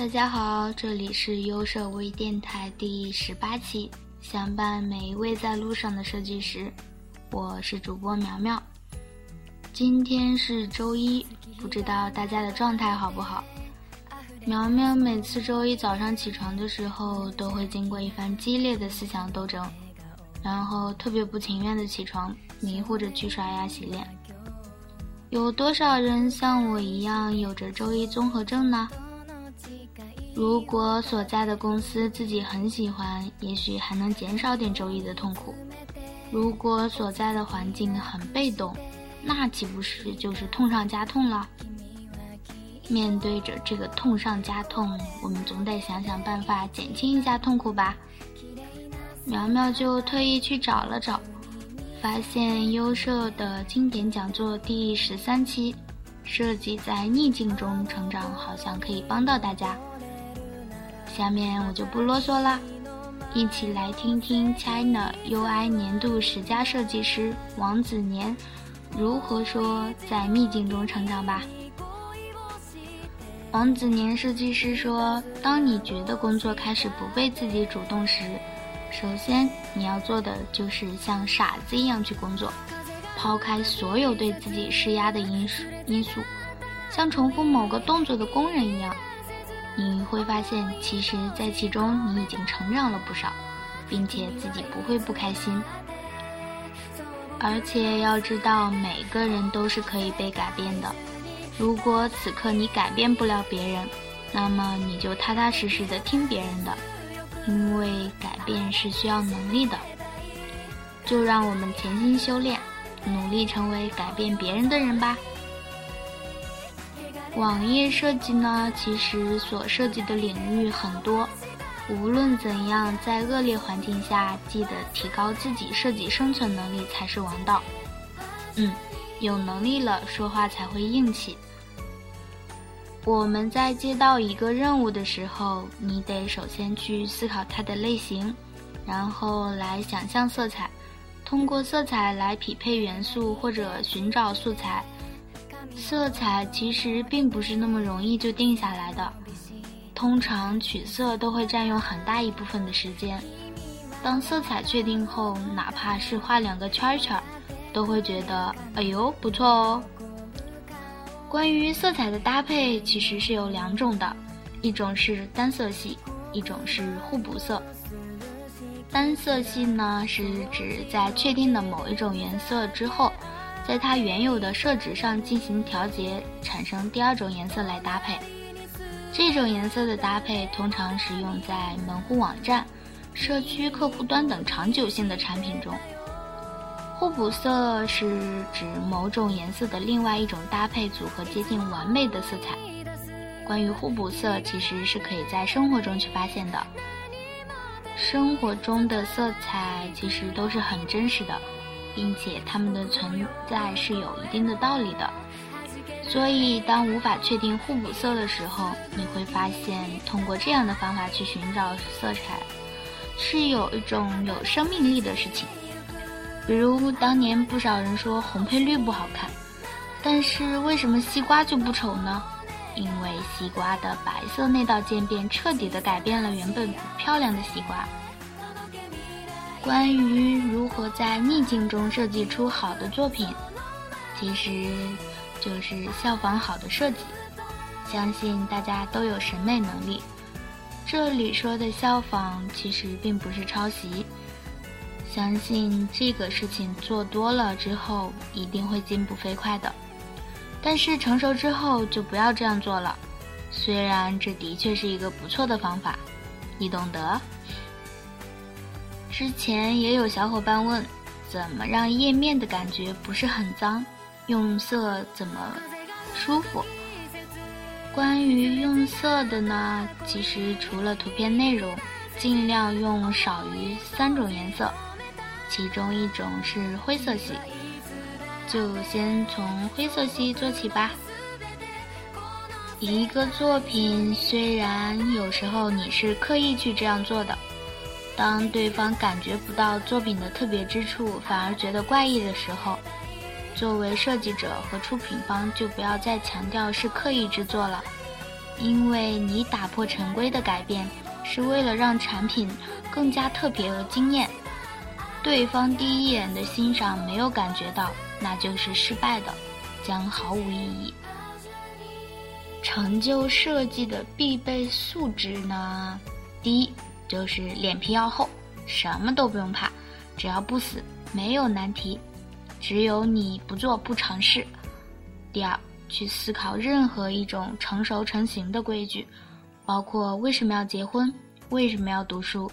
大家好，这里是优设微电台第十八期，相伴每一位在路上的设计师，我是主播苗苗。今天是周一，不知道大家的状态好不好？苗苗每次周一早上起床的时候，都会经过一番激烈的思想斗争，然后特别不情愿的起床，迷糊着去刷牙洗脸。有多少人像我一样有着周一综合症呢？如果所在的公司自己很喜欢，也许还能减少点周一的痛苦；如果所在的环境很被动，那岂不是就是痛上加痛了？面对着这个痛上加痛，我们总得想想办法减轻一下痛苦吧。苗苗就特意去找了找，发现优设的经典讲座第十三期，设计在逆境中成长，好像可以帮到大家。下面我就不啰嗦了，一起来听听 China UI 年度十佳设计师王子年如何说在逆境中成长吧。王子年设计师说：“当你觉得工作开始不被自己主动时，首先你要做的就是像傻子一样去工作，抛开所有对自己施压的因素，因素，像重复某个动作的工人一样。”你会发现，其实，在其中你已经成长了不少，并且自己不会不开心。而且要知道，每个人都是可以被改变的。如果此刻你改变不了别人，那么你就踏踏实实的听别人的，因为改变是需要能力的。就让我们潜心修炼，努力成为改变别人的人吧。网页设计呢，其实所涉及的领域很多。无论怎样，在恶劣环境下，记得提高自己设计生存能力才是王道。嗯，有能力了，说话才会硬气。我们在接到一个任务的时候，你得首先去思考它的类型，然后来想象色彩，通过色彩来匹配元素或者寻找素材。色彩其实并不是那么容易就定下来的，通常取色都会占用很大一部分的时间。当色彩确定后，哪怕是画两个圈圈，都会觉得哎呦不错哦。关于色彩的搭配，其实是有两种的，一种是单色系，一种是互补色。单色系呢，是指在确定的某一种颜色之后。在它原有的设置上进行调节，产生第二种颜色来搭配。这种颜色的搭配通常使用在门户网站、社区客户端等长久性的产品中。互补色是指某种颜色的另外一种搭配组合接近完美的色彩。关于互补色，其实是可以在生活中去发现的。生活中的色彩其实都是很真实的。并且它们的存在是有一定的道理的，所以当无法确定互补色的时候，你会发现通过这样的方法去寻找色彩，是有一种有生命力的事情。比如当年不少人说红配绿不好看，但是为什么西瓜就不丑呢？因为西瓜的白色那道渐变彻底的改变了原本不漂亮的西瓜。关于如何在逆境中设计出好的作品，其实就是效仿好的设计。相信大家都有审美能力。这里说的效仿，其实并不是抄袭。相信这个事情做多了之后，一定会进步飞快的。但是成熟之后就不要这样做了。虽然这的确是一个不错的方法，你懂得。之前也有小伙伴问，怎么让页面的感觉不是很脏？用色怎么舒服？关于用色的呢，其实除了图片内容，尽量用少于三种颜色，其中一种是灰色系，就先从灰色系做起吧。一个作品虽然有时候你是刻意去这样做的。当对方感觉不到作品的特别之处，反而觉得怪异的时候，作为设计者和出品方就不要再强调是刻意制作了，因为你打破陈规的改变，是为了让产品更加特别和惊艳。对方第一眼的欣赏没有感觉到，那就是失败的，将毫无意义。成就设计的必备素质呢？第一就是脸皮要厚，什么都不用怕，只要不死，没有难题，只有你不做不尝试。第二，去思考任何一种成熟成型的规矩，包括为什么要结婚，为什么要读书。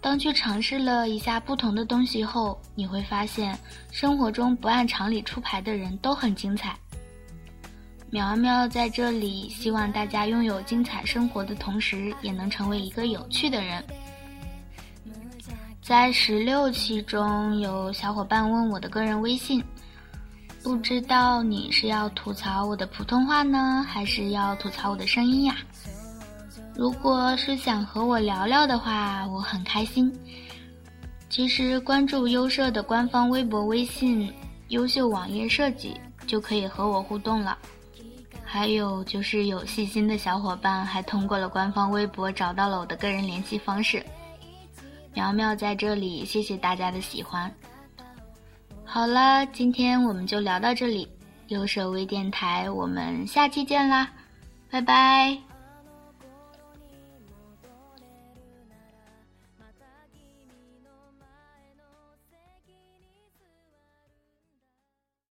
当去尝试了一下不同的东西后，你会发现，生活中不按常理出牌的人都很精彩。苗苗在这里希望大家拥有精彩生活的同时，也能成为一个有趣的人。在十六期中，有小伙伴问我的个人微信，不知道你是要吐槽我的普通话呢，还是要吐槽我的声音呀？如果是想和我聊聊的话，我很开心。其实关注优设的官方微博、微信“优秀网页设计”就可以和我互动了。还有就是有细心的小伙伴还通过了官方微博找到了我的个人联系方式。苗苗在这里，谢谢大家的喜欢。好了，今天我们就聊到这里，优设微电台，我们下期见啦，拜拜。